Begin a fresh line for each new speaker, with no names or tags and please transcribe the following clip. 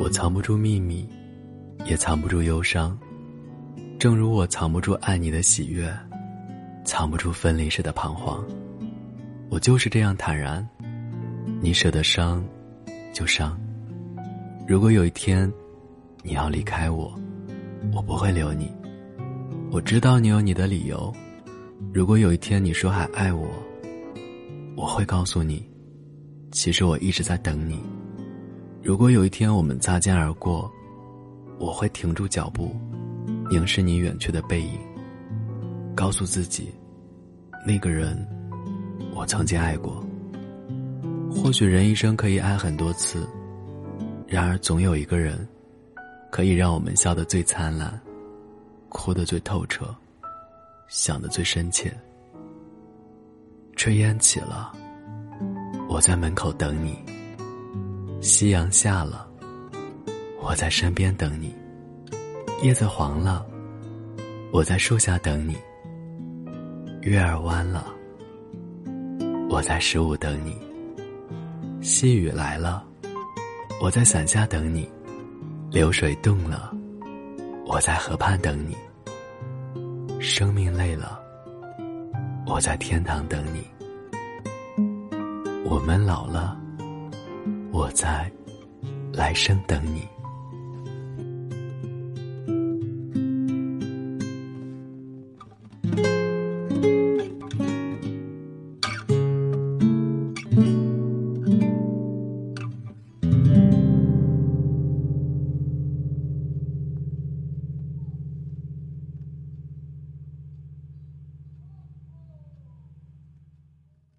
我藏不住秘密，也藏不住忧伤，正如我藏不住爱你的喜悦，藏不住分离时的彷徨。我就是这样坦然，你舍得伤，就伤。如果有一天，你要离开我，我不会留你。我知道你有你的理由。如果有一天你说还爱我，我会告诉你，其实我一直在等你。如果有一天我们擦肩而过，我会停住脚步，凝视你远去的背影，告诉自己，那个人，我曾经爱过。或许人一生可以爱很多次，然而总有一个人，可以让我们笑得最灿烂，哭得最透彻，想得最深切。炊烟起了，我在门口等你。夕阳下了，我在身边等你；叶子黄了，我在树下等你；月儿弯了，我在十五等你；细雨来了，我在伞下等你；流水动了，我在河畔等你；生命累了，我在天堂等你；我们老了。我在来生等你。